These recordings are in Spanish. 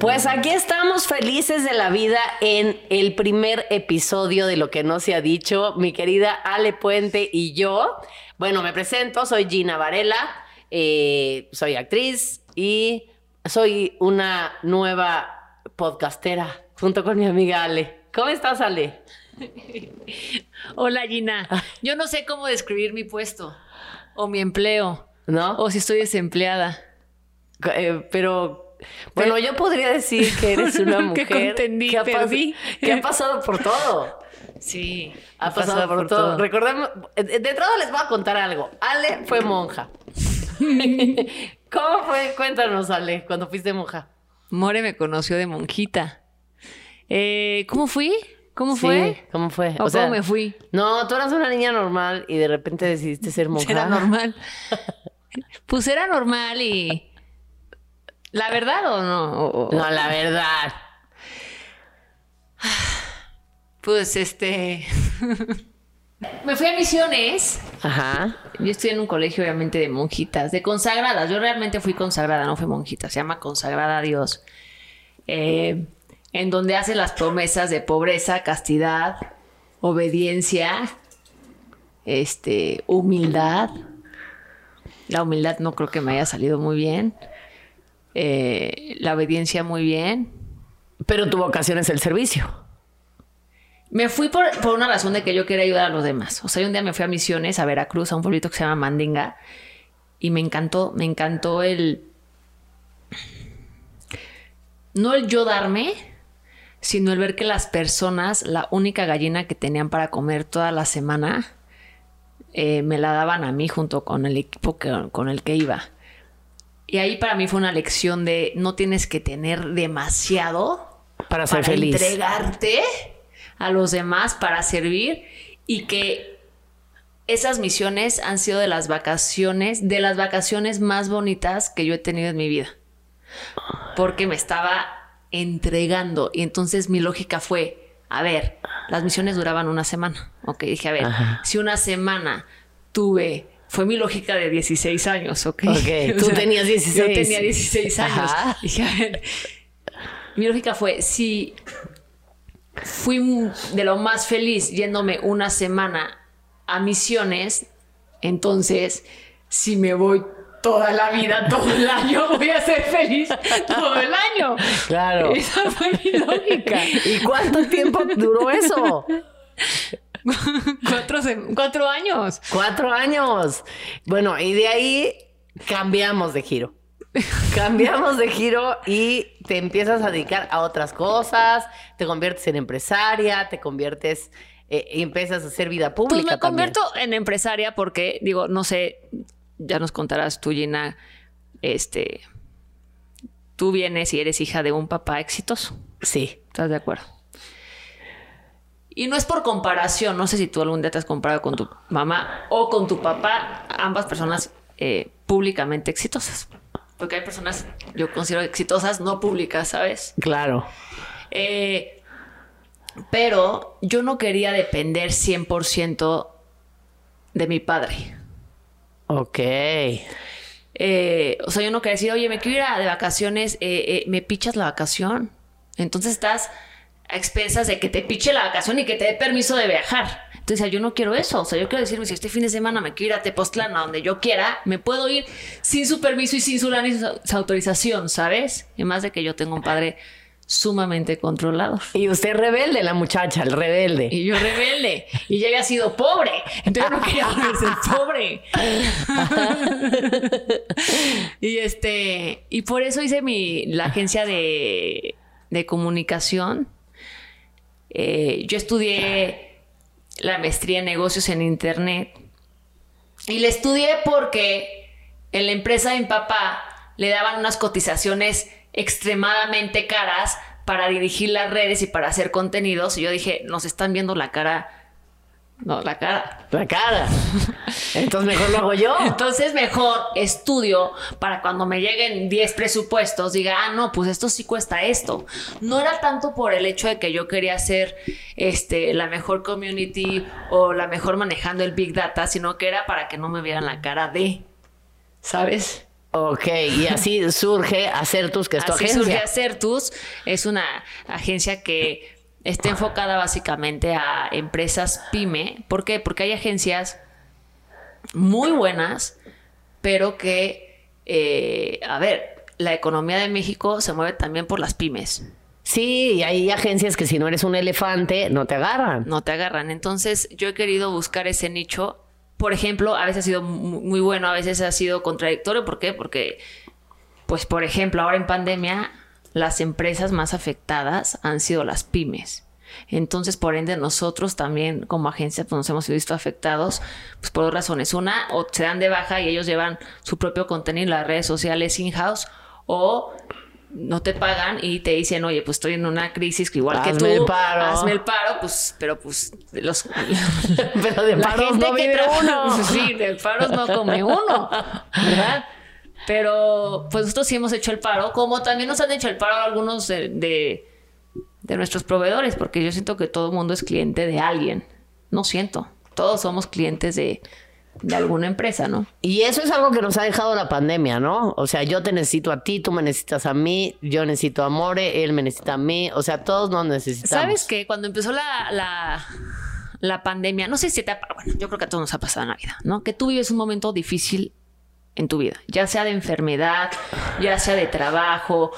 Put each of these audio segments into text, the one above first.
Pues aquí estamos felices de la vida en el primer episodio de Lo que no se ha dicho. Mi querida Ale Puente y yo. Bueno, me presento, soy Gina Varela, eh, soy actriz y soy una nueva podcastera junto con mi amiga Ale. ¿Cómo estás, Ale? Hola, Gina. Yo no sé cómo describir mi puesto o mi empleo. ¿No? O si estoy desempleada. Eh, pero bueno, yo podría decir que eres una mujer que, ha que, ha pasado por todo. Sí, ha pasado, por, todo. Recordemos, de entrada les voy a contar algo. Ale fue monja. ¿Cómo fue? Cuéntanos, Ale, cuando fuiste monja. More me conoció de monjita. Eh, ¿Cómo fui? ¿Cómo fue? ¿Cómo fue? ¿O, cómo me fui? No, tú eras una niña normal y de repente decidiste ser monja. Era normal. pues era normal y ¿La verdad o no? No, la verdad. Pues este. Me fui a misiones. Ajá. Yo estoy en un colegio, obviamente, de monjitas, de consagradas. Yo realmente fui consagrada, no fui monjita. Se llama consagrada a Dios. Eh, en donde hace las promesas de pobreza, castidad, obediencia, este, humildad. La humildad no creo que me haya salido muy bien. Eh, la obediencia muy bien. Pero tu vocación es el servicio. Me fui por, una razón de que yo quería ayudar a los demás. O sea, un día me fui a Misiones, a Veracruz, a un pueblito que se llama Mandinga, y me encantó, me encantó el... No el yo darme, sino el ver que las personas, la única gallina que tenían para comer toda la semana, eh, me la daban a mí junto con el equipo con el que iba. Y ahí para mí fue una lección de no tienes que tener demasiado para ser feliz. Entregarte a los demás para servir y que esas misiones han sido de las vacaciones, de las vacaciones más bonitas que yo he tenido en mi vida. Porque me estaba entregando y entonces mi lógica fue, a ver, las misiones duraban una semana. Ok, dije, a ver, si una semana tuve fue mi lógica de 16 años, ¿ok? Ok, tú tenías 16. Yo tenía 16 años. Dije, a ver, mi lógica fue, si fui de lo más feliz yéndome una semana a misiones, entonces, si me voy toda la vida, todo el año, voy a ser feliz todo el año. Claro. Esa fue mi lógica. ¿Y cuánto tiempo duró eso? cuatro, cuatro años. Cuatro años. Bueno, y de ahí cambiamos de giro. cambiamos de giro y te empiezas a dedicar a otras cosas, te conviertes en empresaria, te conviertes eh, y empiezas a hacer vida pública. Pues me convierto en empresaria porque, digo, no sé, ya nos contarás tú, Gina, este, tú vienes y eres hija de un papá exitoso. Sí. ¿Estás de acuerdo? Y no es por comparación, no sé si tú algún día te has comparado con tu mamá o con tu papá, ambas personas eh, públicamente exitosas. Porque hay personas, yo considero exitosas no públicas, ¿sabes? Claro. Eh, pero yo no quería depender 100% de mi padre. Ok. Eh, o sea, yo no quería decir, oye, me quiero ir de vacaciones, ¿me pichas la vacación? Entonces estás a expensas de que te piche la vacación y que te dé permiso de viajar. Entonces, yo no quiero eso. O sea, yo quiero decirme, si este fin de semana me quiero ir a Tepoztlán, a donde yo quiera, me puedo ir sin su permiso y sin su, autorización, ¿sabes? Y más de que yo tengo un padre sumamente controlado. Y usted rebelde, la muchacha, el rebelde. Y yo rebelde. Y ya había sido pobre. Entonces no quería ser pobre. y este, y por eso hice mi, la agencia de, de comunicación eh, yo estudié la maestría en negocios en Internet y la estudié porque en la empresa de mi papá le daban unas cotizaciones extremadamente caras para dirigir las redes y para hacer contenidos. Y yo dije, nos están viendo la cara no, la cara. La cara. Entonces mejor lo hago yo. Entonces mejor estudio para cuando me lleguen 10 presupuestos, diga, ah, no, pues esto sí cuesta esto. No era tanto por el hecho de que yo quería ser este, la mejor community o la mejor manejando el Big Data, sino que era para que no me vieran la cara de, ¿sabes? Ok, y así surge Acertus, que es tu Así agencia. surge Acertus. Es una agencia que está enfocada básicamente a empresas pyme. ¿Por qué? Porque hay agencias muy buenas, pero que, eh, a ver, la economía de México se mueve también por las pymes. Sí, y hay agencias que si no eres un elefante, no te agarran. no te agarran. Entonces, yo he querido buscar ese nicho. Por ejemplo, a veces ha sido mu- muy bueno, a veces ha sido contradictorio. ¿Por qué? Porque, pues, por ejemplo, ahora en pandemia, las empresas más afectadas han sido las pymes. Entonces, por ende, nosotros también como agencia pues, nos hemos visto afectados pues, por dos razones. Una, o se dan de baja y ellos llevan su propio contenido en las redes sociales in-house, o no te pagan y te dicen, oye, pues estoy en una crisis que igual que Hazme tú, el paro. hazme el paro, pues, pero pues los Pero de la paros gente no que vive tra- uno. Sí, de paros no come uno, ¿verdad? Pero pues nosotros sí hemos hecho el paro, como también nos han hecho el paro algunos de, de, de nuestros proveedores, porque yo siento que todo el mundo es cliente de alguien. No siento. Todos somos clientes de, de alguna empresa, ¿no? Y eso es algo que nos ha dejado la pandemia, ¿no? O sea, yo te necesito a ti, tú me necesitas a mí, yo necesito a More, él me necesita a mí, o sea, todos nos necesitamos. ¿Sabes qué? Cuando empezó la, la, la pandemia, no sé si te ha bueno, yo creo que a todos nos ha pasado en la vida, ¿no? Que tú vives un momento difícil en tu vida, ya sea de enfermedad, ya sea de trabajo,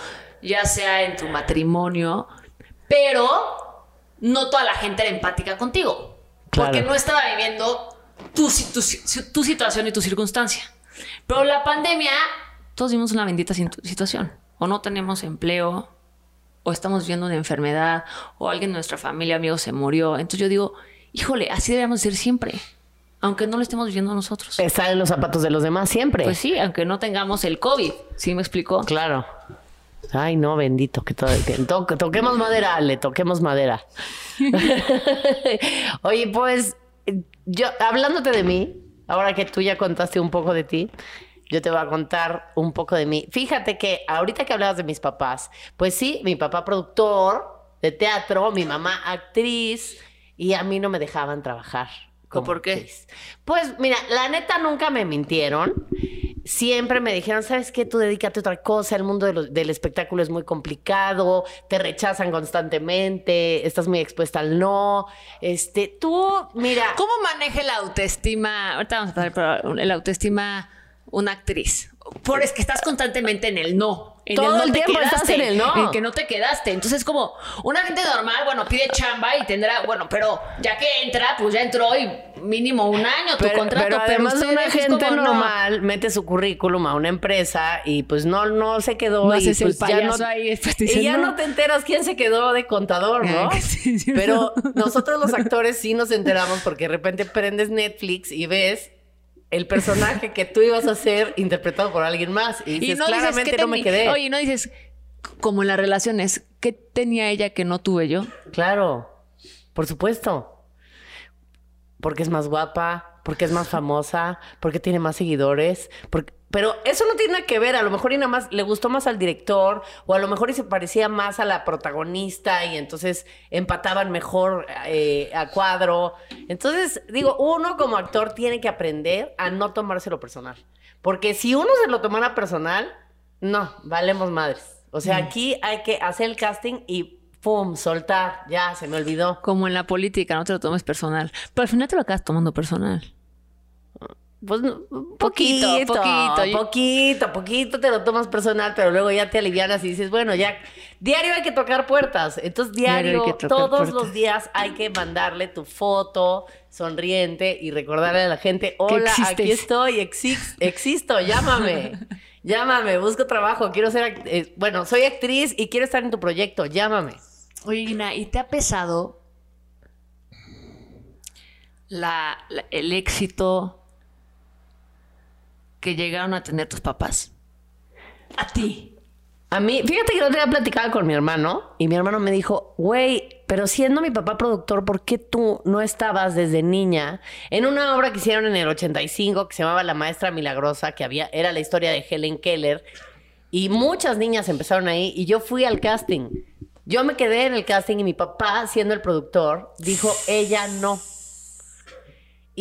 ya sea en tu matrimonio, pero no toda la gente era empática contigo, porque no estaba viviendo tu, tu, tu situación y tu circunstancia. Pero la pandemia, todos vimos una bendita situación, o no tenemos empleo, o estamos viendo una enfermedad, o alguien de nuestra familia, amigo, se murió. Entonces yo digo, híjole, así deberíamos ser siempre, aunque no lo estemos viviendo nosotros. Estar en los zapatos de los demás siempre. Pues sí, aunque no tengamos el COVID, ¿sí me explicó? Claro. Ay, no, bendito, que, todo, to- que toquemos madera, le toquemos madera. Oye, pues, yo, hablándote de mí, ahora que tú ya contaste un poco de ti, yo te voy a contar un poco de mí. Fíjate que ahorita que hablabas de mis papás, pues sí, mi papá productor de teatro, mi mamá actriz, y a mí no me dejaban trabajar. ¿Por qué? Pues mira, la neta nunca me mintieron. Siempre me dijeron, ¿sabes qué? Tú dedícate a otra cosa, el mundo de lo- del espectáculo es muy complicado, te rechazan constantemente, estás muy expuesta al no. Este, tú, mira, ¿Cómo maneja la autoestima? Ahorita vamos a pasar por la autoestima una actriz. Por es que estás constantemente en el no. En Todo no el tiempo estás en el no. En que no te quedaste. Entonces, como una gente normal, bueno, pide chamba y tendrá, bueno, pero ya que entra, pues ya entró y mínimo un año tu pero, contrato. pero además ustedes una gente como, no. normal mete su currículum a una empresa y pues no, no se quedó. No y haces el pues ya no, ahí, te y ya no. te enteras quién se quedó de contador, ¿no? Sí, Pero nosotros los actores sí nos enteramos porque de repente prendes Netflix y ves el personaje que tú ibas a hacer interpretado por alguien más. Y dices, y no claramente no me quedé. Oye, no dices, como en las relaciones, ¿qué tenía ella que no tuve yo? Claro, por supuesto. Porque es más guapa, porque es más famosa, porque tiene más seguidores. porque- Pero eso no tiene nada que ver. A lo mejor y nada más le gustó más al director, o a lo mejor y se parecía más a la protagonista, y entonces empataban mejor eh, a cuadro. Entonces, digo, uno como actor tiene que aprender a no tomárselo personal. Porque si uno se lo tomara personal, no, valemos madres. O sea, aquí hay que hacer el casting y ¡pum! soltar. Ya, se me olvidó. Como en la política, no te lo tomes personal. Pero al final te lo acabas tomando personal. Pues Poquito, poquito, poquito. poquito, poquito te lo tomas personal, pero luego ya te alivianas y dices, bueno, ya, diario hay que tocar puertas. Entonces, Diario todos puertas. los días hay que mandarle tu foto sonriente y recordarle a la gente, hola, aquí estoy, exis- existo, llámame. Llámame, busco trabajo, quiero ser, eh, bueno, soy actriz y quiero estar en tu proyecto, llámame. Oye, Gina, ¿y te ha pesado la, la- el éxito que llegaron a tener tus papás? A ti. A mí, fíjate que el otro día platicaba con mi hermano y mi hermano me dijo, güey, pero siendo mi papá productor, ¿por qué tú no estabas desde niña en una obra que hicieron en el 85 que se llamaba La Maestra Milagrosa, que había, era la historia de Helen Keller y muchas niñas empezaron ahí y yo fui al casting. Yo me quedé en el casting y mi papá, siendo el productor, dijo, ella no.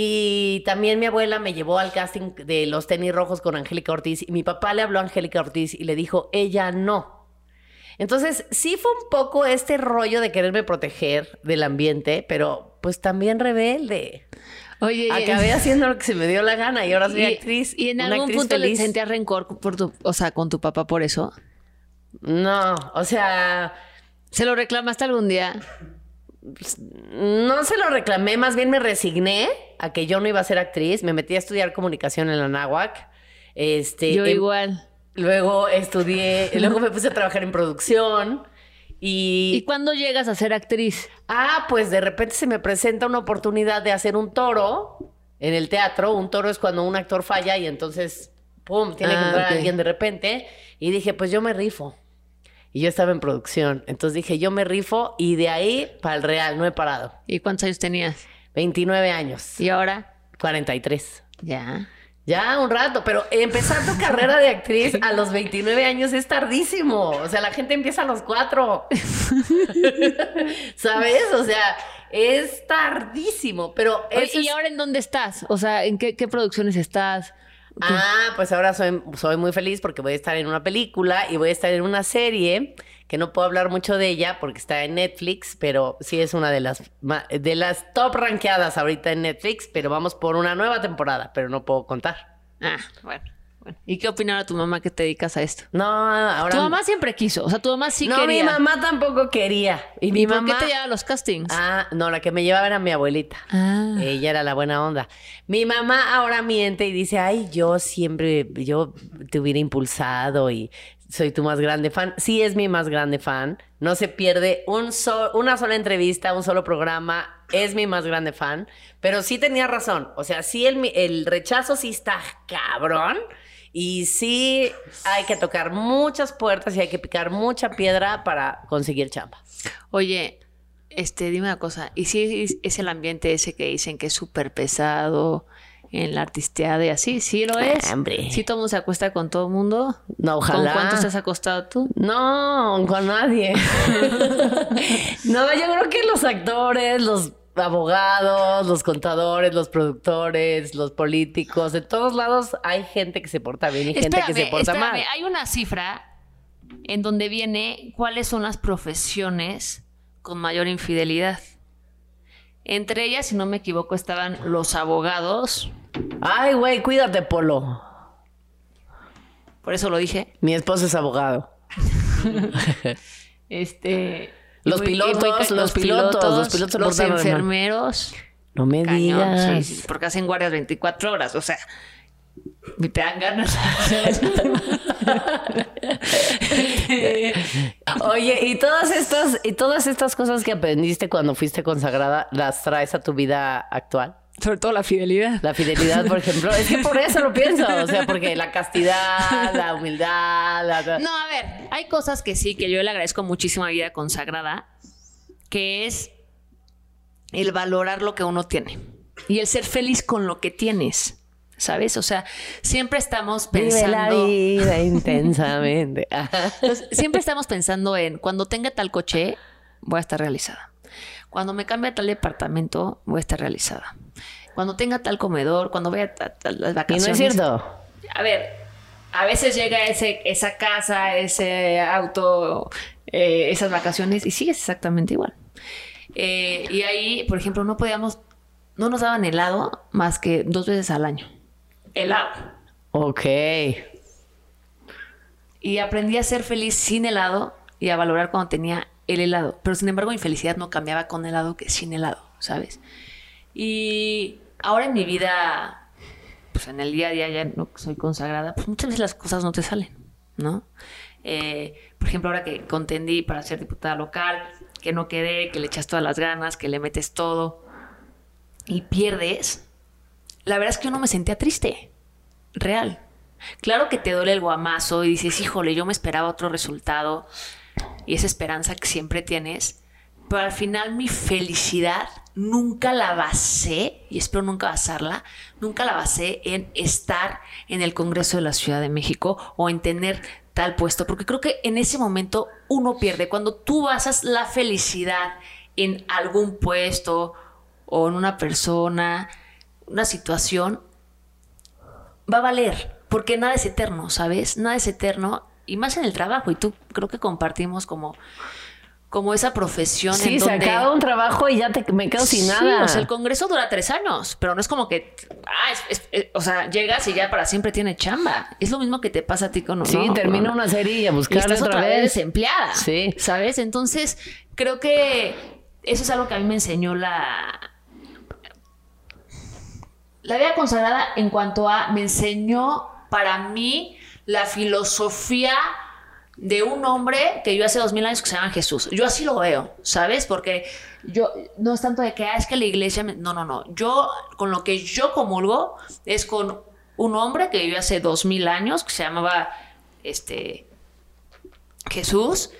Y también mi abuela me llevó al casting de los tenis rojos con Angélica Ortiz y mi papá le habló a Angélica Ortiz y le dijo, ella no. Entonces, sí fue un poco este rollo de quererme proteger del ambiente, pero pues también rebelde. Oye, Acabé haciendo lo que se me dio la gana y ahora soy y, actriz. ¿Y en algún punto le feliz. sentías rencor por tu, o sea, con tu papá por eso? No, o sea, ¿Se lo reclamaste algún día? No se lo reclamé, más bien me resigné a que yo no iba a ser actriz. Me metí a estudiar comunicación en la náhuac. Este, Yo em- igual. Luego estudié, luego me puse a trabajar en producción ¿Y y, cuándo llegas a ser actriz? ah, pues de repente se me presenta una oportunidad de hacer un toro en el teatro. Un toro es cuando un actor falla y entonces, pum, tiene que Ah, entrar ok. alguien de repente. Y dije, pues yo me rifo. Y yo estaba en producción. Entonces dije, yo me rifo y de ahí para el real, no he parado. ¿Y cuántos años tenías? 29 años, ¿Y ahora? 43. Ya. Ya, un rato, pero empezar tu carrera de actriz a los 29 años es tardísimo. O sea, la gente empieza a los 4. ¿Sabes? O sea, es tardísimo, pero Oye, ¿Y es- ahora en dónde estás? O sea, ¿en qué, qué producciones estás? Ah, pues ahora soy, muy feliz porque voy a estar en una película y voy a estar en una serie que no puedo hablar mucho de ella porque está en Netflix, pero sí es una de las de las top rankeadas ahorita en Netflix, pero vamos por una nueva temporada, pero no puedo contar. Ah, bueno. Bueno. ¿Y qué opinaba tu mamá que te dedicas a esto? No, ahora Tu mamá siempre quiso, o sea, tu mamá sí No, quería. mi mamá tampoco quería. Y mi ¿Y por mamá qué te llevaba a los castings? Ah, no, la que me llevaba era mi abuelita. Ah. Ella era la buena onda. Mi mamá ahora miente y dice, ay, yo siempre, yo te hubiera impulsado y soy tu más grande fan. Sí es mi más grande fan. No se pierde un so- una sola entrevista, un solo programa. Es mi más grande fan. Pero sí tenía razón. O sea, sí el, el rechazo sí está cabrón. Y sí hay que tocar muchas puertas y hay que picar mucha piedra para conseguir chamba. Oye, este, dime una cosa. ¿Y si es, el ambiente ese que dicen que es súper pesado en la artisteada y así? ¿Sí lo es? Hombre. ¿Sí todo el mundo se acuesta con todo el mundo? No, ojalá. ¿Con cuántos te has acostado tú? No, con nadie. no, yo creo que los actores, los abogados, los contadores, los productores, los políticos, de todos lados hay gente que se porta bien y gente que se porta espérame. mal. Hay una cifra en donde viene cuáles son las profesiones con mayor infidelidad. Entre ellas, si no me equivoco, estaban los abogados. Ay, güey, cuídate, Polo. Por eso lo dije. Mi esposo es abogado. Este. Los muy- muy pilotos, los pilotos, los pilotos los portaron mal. enfermeros. No me Cañón, digas. sí, sí, porque hacen guardias 24 horas, o sea, y te dan ganas. Oye, y todas estas, y todas estas cosas que aprendiste cuando fuiste consagrada, ¿las traes a tu vida actual? Sobre todo la fidelidad. La fidelidad, por ejemplo. Es que por eso lo pienso. O sea, porque la castidad, la humildad, la... No, a ver, hay cosas que sí, que yo le agradezco muchísimo a vida consagrada, que es el valorar lo que uno tiene y el ser feliz con lo que tienes. ¿Sabes? O sea, siempre estamos Vive la pensando. vida intensamente. Entonces, siempre estamos pensando en cuando tenga tal coche, voy a estar realizada. Cuando me cambie a tal departamento, voy a estar realizada. Cuando tenga tal comedor, cuando vaya a, a- a las Y no vacaciones. es cierto. A ver, a veces llega ese, esa casa, ese auto, eh, esas vacaciones y sigues exactamente igual. Eh, y ahí, por ejemplo, no podíamos, no nos daban helado más que dos veces al año. Helado. Ok. Y aprendí a ser feliz sin helado y a valorar cuando tenía el helado. Pero sin embargo, mi felicidad no cambiaba con helado que sin helado, ¿sabes? Y ahora en mi vida, pues en el día a día ya no soy consagrada, pues muchas veces las cosas no te salen, ¿no? Eh, por ejemplo, ahora que contendí para ser diputada local, que no quedé, que le echas todas las ganas, que le metes todo y pierdes, la verdad es que yo no me sentía triste, real. Claro que te duele el guamazo y dices, híjole, yo me esperaba otro resultado y esa esperanza que siempre tienes, pero al final mi felicidad nunca la basé, y espero nunca basarla, nunca la basé en estar en el Congreso de la Ciudad de México o en tener tal puesto, porque creo que en ese momento uno pierde. Cuando tú basas la felicidad en algún puesto o en una persona, una situación, va a valer, porque nada es eterno, ¿sabes? Nada es eterno, y más en el trabajo, y tú creo que compartimos como como esa profesión Sí, en se donde... acaba un trabajo y ya te, me quedo sin Sí, nada. o sea, el congreso dura tres años, pero no es como que, ah, es- es- es- o sea, llegas y ya para siempre tiene chamba. Es lo mismo que te pasa a ti con sí, ¿no? termina una serie y a estás otra, otra vez vez. desempleada. Sí. ¿Sabes? Entonces, creo que eso es algo que a mí me enseñó la. La vida consagrada en cuanto a. Me enseñó para mí la filosofía de un hombre que yo hace dos mil años que se llama Jesús. Yo así lo veo, ¿sabes? Porque yo no es tanto de que ah, es que la iglesia. me- No, no, no. Yo, con lo que yo comulgo, es con un hombre que vivió hace dos mil años que se llamaba este Jesús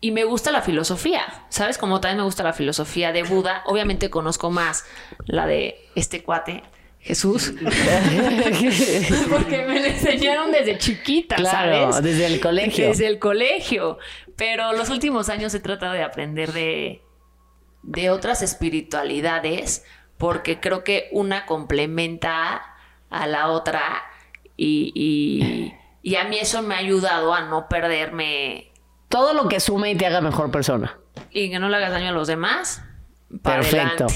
y me gusta la filosofía, ¿sabes? Como también me gusta la filosofía de Buda. Obviamente conozco más la de este cuate, Jesús, porque me la enseñaron desde chiquita, Claro, ¿sabes? desde el colegio. Desde el colegio. Pero los últimos años he tratado de aprender de, de otras espiritualidades porque creo que una complementa a la otra y, y- y a mí eso me ha ayudado a no perderme Todo lo que sume y te haga mejor persona. y que no le hagas daño a los demás. Pa' Perfecto.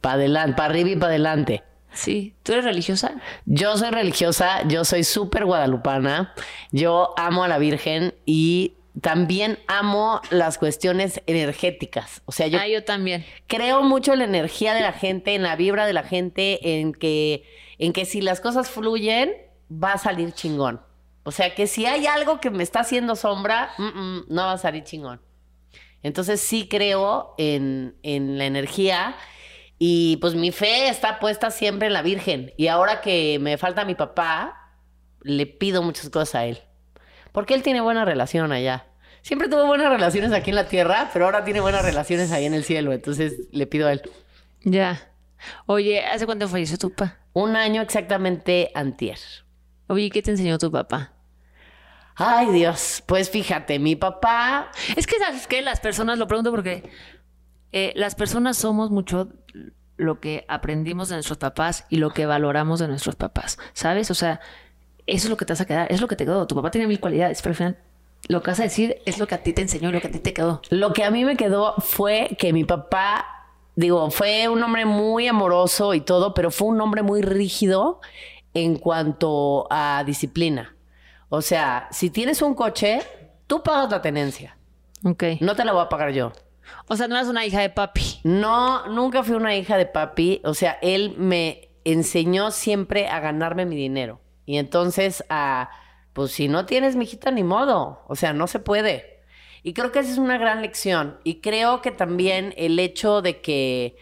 Para adelante, para arriba y para adelante. Sí, ¿tú eres religiosa? Yo soy religiosa, yo soy súper guadalupana, yo amo a la Virgen y también amo las cuestiones energéticas. O sea, yo ah, yo también. creo mucho en la energía de la gente, en la vibra de la gente, en que, en que si las cosas fluyen, va a salir chingón. O sea, que si hay algo que me está haciendo sombra, mm, mm, no va a salir chingón. Entonces sí creo en, en la energía y pues mi fe está puesta siempre en la Virgen. Y ahora que me falta mi papá, le pido muchas cosas a él. Porque él tiene buena relación allá. Siempre tuvo buenas relaciones aquí en la tierra, pero ahora tiene buenas relaciones ahí en el cielo. Entonces le pido a él. Ya. Oye, ¿hace cuánto falleció tu papá? Un año exactamente antier. Oye, ¿qué te enseñó tu papá? Ay, Dios. Pues fíjate, mi papá Es que, ¿sabes qué? Las personas, lo pregunto porque eh, las personas somos mucho lo que aprendimos de nuestros papás y lo que valoramos de nuestros papás, ¿sabes? O sea, eso es lo que te vas a quedar, es lo que te quedó. Tu papá tiene mil cualidades, pero al final lo que vas a decir es lo que a ti te enseñó y lo que a ti te quedó. Lo que a mí me quedó fue que mi papá, digo, fue un hombre muy amoroso y todo, pero fue un hombre muy rígido en cuanto a disciplina. O sea, si tienes un coche, tú pagas la tenencia. Ok. No te la voy a pagar yo. O sea, no eras una hija de papi. No, nunca fui una hija de papi. O sea, él me enseñó siempre a ganarme mi dinero. Y entonces, a, pues si no tienes, mijita, ni modo. O sea, no se puede. Y creo que esa es una gran lección. Y creo que también el hecho de que,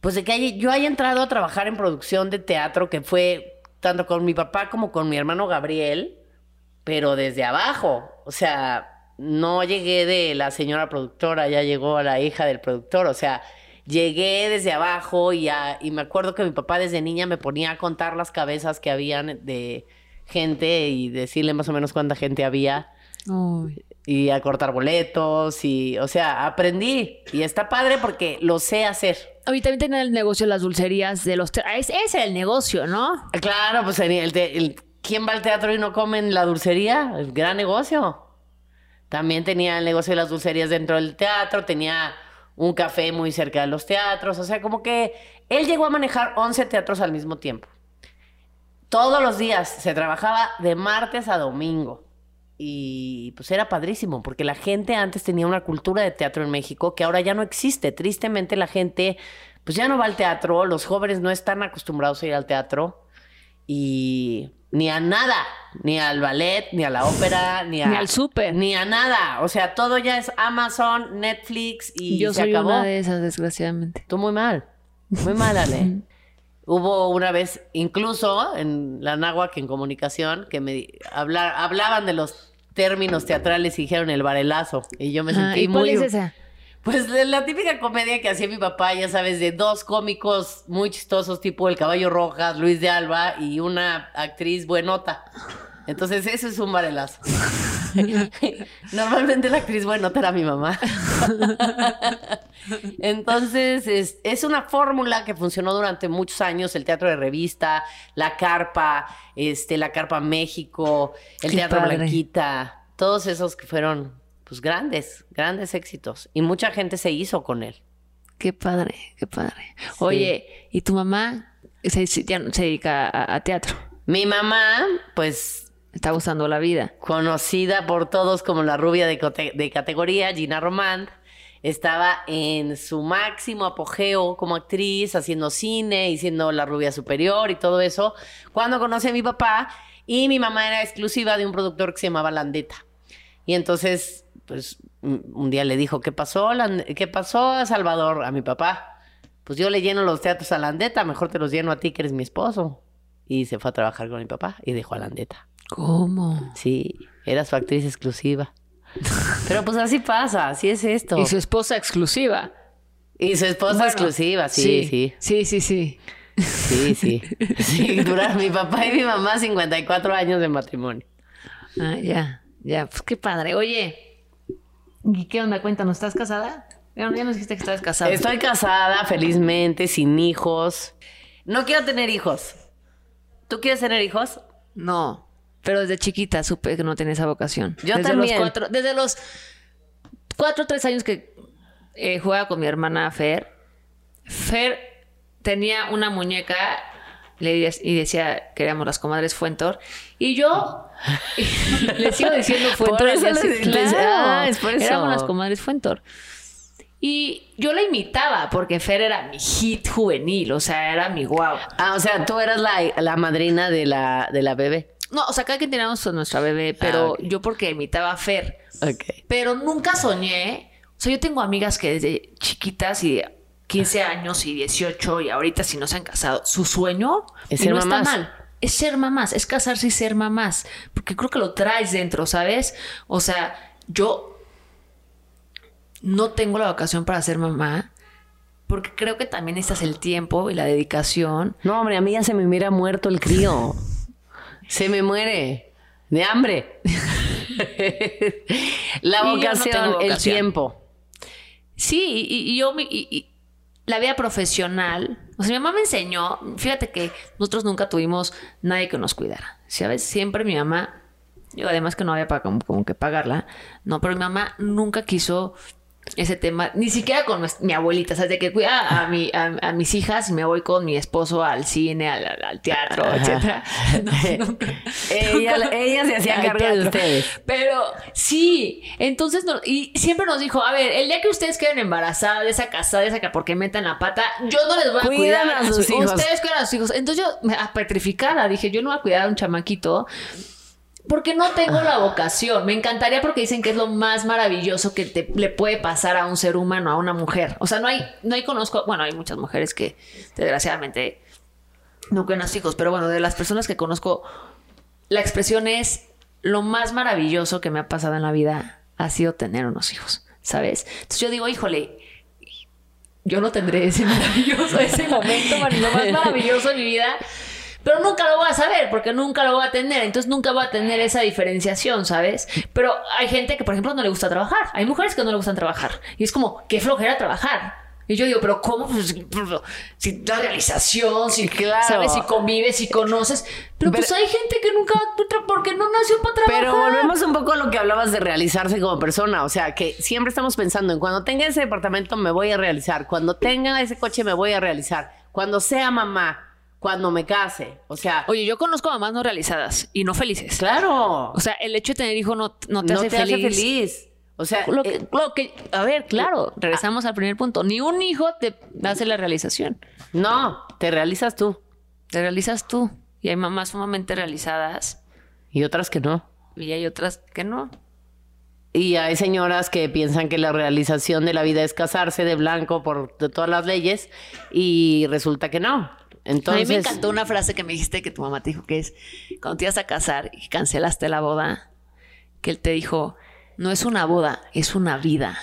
pues de que haya- yo haya entrado a trabajar en producción de teatro, que fue tanto con mi papá como con mi hermano Gabriel, pero desde abajo. O sea, no llegué de la señora productora, ya llegó a la hija del productor. O sea, llegué desde abajo y, a- y me acuerdo que mi papá desde niña me ponía a contar las cabezas que habían de gente y decirle más o menos cuánta gente había Uy. y a cortar boletos y, o sea, aprendí y está padre porque lo sé hacer. A mí también tenía el negocio de las dulcerías de los... Ese era el negocio, ¿no? Claro, pues el, el ¿quién va al teatro y no come en la dulcería? Es gran negocio. También tenía el negocio de las dulcerías dentro del teatro, tenía un café muy cerca de los teatros, o sea, como que él llegó a manejar 11 teatros al mismo tiempo. Todos los días se trabajaba de martes a domingo. Y pues era padrísimo, porque la gente antes tenía una cultura de teatro en México que ahora ya no existe. Tristemente la gente pues ya no va al teatro, los jóvenes no están acostumbrados a ir al teatro y ni a nada, ni al ballet, ni a la ópera, ni, a, Ni al súper. ni a nada. O sea, todo ya es Amazon, Netflix y Yo se soy acabó. una de esas, desgraciadamente. Tú muy mal, muy mal, Ale. Hubo una vez, incluso en la náhuatl, en comunicación, que me hablar, hablaban de los términos teatrales y dijeron el varelazo. Y yo me Ah, sentí ¿Y cuál muy... es esa? Pues la típica comedia que hacía mi papá, ya sabes, de dos cómicos muy chistosos, tipo El Caballo Rojas, Luis de Alba y una actriz buenota. Entonces, eso es un varelazo. Normalmente la actriz, bueno, era mi mamá. Entonces, es, es una fórmula que funcionó durante muchos años, el teatro de revista, la carpa, este, la carpa México, el Qué teatro padre. Blanquita, todos esos que fueron, pues, grandes, grandes éxitos. Y mucha gente se hizo con él. Qué padre, qué padre. Oye, ¿y tu mamá se, se- ya se dedica a, a teatro? Mi mamá, pues, Está gustando la vida. conocida por todos como la rubia de, categoría, Gina Román, estaba en su máximo apogeo como actriz, haciendo cine y siendo la rubia superior y todo eso, cuando conoce a mi papá y mi mamá era exclusiva de un productor que se llamaba Landeta. Y entonces, pues, un día le dijo, ¿qué pasó, ¿qué pasó Salvador, a mi papá? Pues yo le lleno los teatros a Landeta, mejor te los lleno a ti que eres mi esposo. Y se fue a trabajar con mi papá y dejó a Landeta. ¿Cómo? Sí, era su actriz exclusiva. Pero pues así pasa, así es esto. Y su esposa exclusiva. Y su esposa Bueno, exclusiva, sí, sí, Sí, sí, sí. sí, sí. Sí, duraron mi papá y mi mamá 54 años de matrimonio. Ah, ya, ya. Pues qué padre. Oye, ¿y qué onda? Cuéntanos, ¿estás casada? Ya, ya nos dijiste que estabas casada. Estoy casada, felizmente, sin hijos. No quiero tener hijos. ¿Tú quieres tener hijos? No, pero desde chiquita supe que no tenía esa vocación. Yo desde también. Los cuatro, desde los cuatro o tres años que eh, jugaba con mi hermana Fer, Fer tenía una muñeca le y decía que éramos las comadres Fuentor. Y yo le sigo diciendo Fuentor. Por eso día le- siguiente. le- Claro, ah, es por eso. Éramos las comadres Fuentor. Y yo la imitaba porque Fer era mi hit juvenil, o sea, era mi guau. Ah, o sea, tú eras la, la madrina de la, de la bebé. No, o sea, cada quien teníamos a nuestra bebé, pero Ah, ok. yo porque imitaba a Fer. Ok. Pero nunca soñé. O sea, yo tengo amigas que desde chiquitas y 15 años y 18 y ahorita si no se han casado, su sueño Es ser no mamás. está mal. Es ser mamás, es casarse y ser mamás. Porque creo que lo traes dentro, ¿sabes? O sea, yo no tengo la vocación para ser mamá. Porque creo que también necesitas el tiempo y la dedicación. No, hombre, a mí ya se me hubiera muerto el crío. Se me muere de hambre. la yo no vocación, el vocación. tiempo. Sí, y, y yo, y la vida profesional, o sea, mi mamá me enseñó, fíjate que nosotros nunca tuvimos nadie que nos cuidara, ¿sabes? Siempre mi mamá, yo además que no había para como, como que pagarla, no, pero mi mamá nunca quiso ese tema, ni siquiera con mi abuelita, ¿sabes? De que cuida a, mi, a, a mis hijas y me voy con mi esposo al cine, al, teatro, etcétera. No, nunca- ella, nunca- ella se hacía cargo de ustedes. Pero sí, entonces, no- y siempre nos dijo, a ver, el día que ustedes queden embarazadas, esa casada, esa que porque metan la pata, yo no les voy a Cuidan cuidar a sus hijos. Ustedes cuidan a sus hijos. Entonces yo, me- petrificada, dije, yo no voy a cuidar a un chamaquito. Porque no tengo la vocación. Me encantaría porque dicen que es lo más maravilloso que te, le puede pasar a un ser humano, a una mujer. O sea, no hay, no hay conozco, bueno, hay muchas mujeres que desgraciadamente no cuidan a sus hijos, pero bueno, de las personas que conozco, la expresión es lo más maravilloso que me ha pasado en la vida ha sido tener unos hijos, ¿sabes? Entonces yo digo, híjole, yo no tendré ese maravilloso, ese momento, lo más maravilloso de mi vida, pero nunca lo voy a saber porque nunca lo voy a tener, entonces nunca voy a tener esa diferenciación, ¿sabes? Pero hay gente que, por ejemplo, no le gusta trabajar, hay mujeres que no le gustan trabajar y es como, qué flojera trabajar. Y yo digo, pero ¿cómo? Pues, si la realización, si, Claro. ¿sabes? Si convives, si conoces. Pero, pues Pero- hay gente que nunca, porque no nació para trabajar. Pero volvemos un poco a lo que hablabas de realizarse como persona. O sea, que siempre estamos pensando en cuando tenga ese departamento me voy a realizar. Cuando tenga ese coche me voy a realizar. Cuando sea mamá. Cuando me case. O sea, Oye, yo conozco mamás no realizadas y no felices. claro. O sea, el hecho de tener hijo no, no te, no hace, te feliz. hace feliz. O sea, Lo que, eh, lo que- a ver, claro, regresamos al primer punto. Ni un hijo te hace la realización. no, te realizas tú. Te realizas tú. Y hay mamás sumamente realizadas Y otras que no. y hay otras que no. Y hay señoras que piensan que la realización de la vida es casarse de blanco por de todas las leyes y resulta que no. Entonces, a mí me encantó una frase que me dijiste que tu mamá te dijo que es cuando te ibas a casar y cancelaste la boda, que él te dijo, no es una boda, es una vida.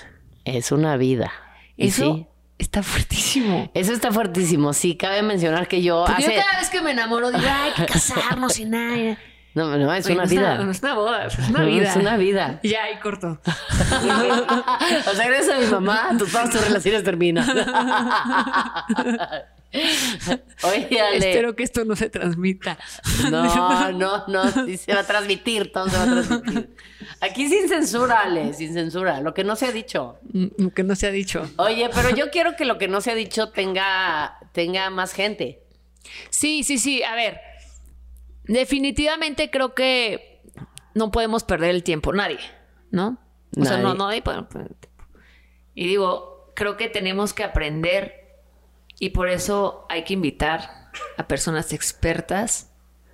es una vida. Eso sí, está fuertísimo. eso está fuertísimo. Sí, cabe mencionar que yo hace yo cada vez que me enamoro digo, "Ay, hay que casarnos y nada. No, no, es Oye, una no vida. no es una boda, es una vida. Es una vida. Ya, ahí corto. o sea, eres a mi mamá, tu- todas tus relaciones terminan. Oye, Ale. Espero que esto no se transmita. No, no, no, sí se va a transmitir, todo se va a transmitir. Aquí sin censura, Ale, sin censura, lo que no se ha dicho. Mm, Que no se ha dicho. Oye, pero yo quiero que lo que no se ha dicho tenga, tenga más gente. Sí, sí, sí. A ver, definitivamente creo que no podemos perder el tiempo, nadie, ¿no? O sea, no, Nadie. nadie puede perder el tiempo. Y digo, creo que tenemos que aprender y por eso hay que invitar a personas expertas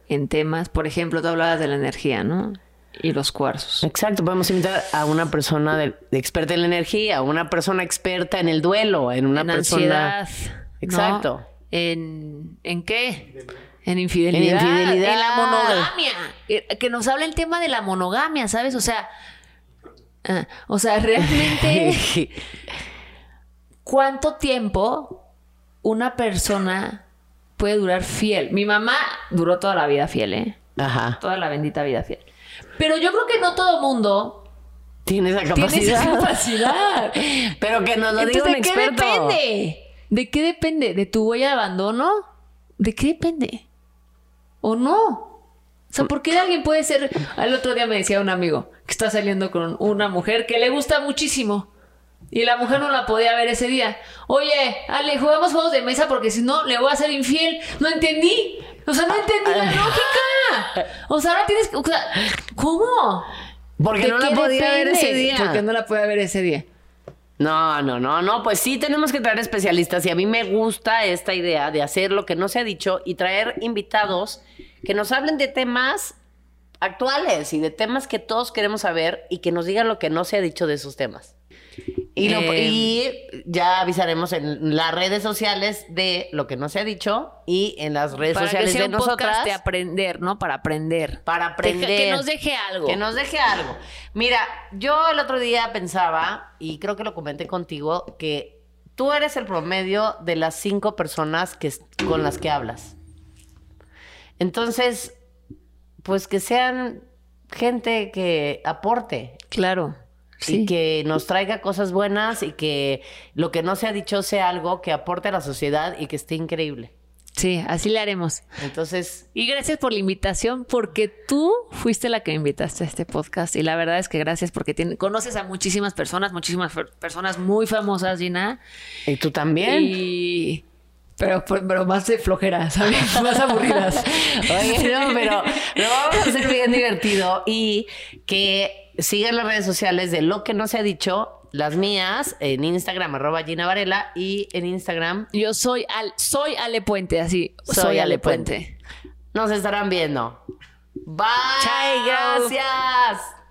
en temas. Por ejemplo, tú hablabas de la energía, ¿no? Y los cuarzos. Exacto, podemos invitar a una persona de, de experta en la energía, a una persona experta en el duelo, en una en persona. ansiedad. ¿no? Exacto. ¿En, ¿En qué? En infidelidad. En infidelidad. En la monogamia. Eh, Que nos habla el tema de la monogamia, ¿sabes? O sea, ah, o sea, realmente, ¿cuánto tiempo una persona puede durar fiel? Mi mamá duró toda la vida fiel, ¿eh? Ajá. Toda la bendita vida fiel. Pero yo creo que no todo mundo Tiene esa tiene capacidad. esa capacidad. Pero que nos lo diga un ¿de qué experto. depende? ¿De qué depende? ¿De tu huella de abandono? ¿De qué depende? ¿O no? O sea, ¿por qué alguien puede ser... Al otro día me decía un amigo que está saliendo con una mujer que le gusta muchísimo. Y la mujer no la podía ver ese día. Oye, Ale, jugamos juegos de mesa porque si no le voy a ser infiel. No entendí. O sea, no entendí la lógica. O sea, ahora tienes que... O sea, ¿cómo? Porque ¿De no la podía ver ese día. Porque no la puede ver ese día. No, no, no, no, pues sí tenemos que traer especialistas y a mí me gusta esta idea de hacer lo que no se ha dicho y traer invitados que nos hablen de temas actuales y de temas que todos queremos saber y que nos digan lo que no se ha dicho de esos temas. Y, lo- Eh, y ya avisaremos en las redes sociales de lo que no se ha dicho y en las redes Para que sociales sea de un podcast nosotras de aprender, ¿no? Para aprender. para Deja- aprender. que nos deje algo. Que nos deje algo. Mira, yo el otro día pensaba, y creo que lo comenté contigo, que tú eres el promedio de las cinco personas que, con las que hablas. Entonces, pues que sean gente que aporte Claro. Y Sí. que nos traiga cosas buenas y que lo que no se ha dicho sea algo que aporte a la sociedad y que esté increíble. Sí, así le haremos. Entonces, Y gracias por la invitación, porque tú fuiste la que me invitaste a este podcast. Y la verdad es que gracias porque tiene- conoces a muchísimas personas, muchísimas personas muy famosas, Gina. ¿y tú también? Y. Pero, pero más de flojera, ¿sabes? Más aburridas. Oye, no, pero lo vamos a hacer bien divertido y que sigan las redes sociales de lo que no se ha dicho, las mías, en Instagram, arroba Gina Varela, y en Instagram Yo soy Al, soy Ale Puente, así. Soy Soy, Ale Puente. Puente. nos estarán viendo. Bye, Chao. gracias.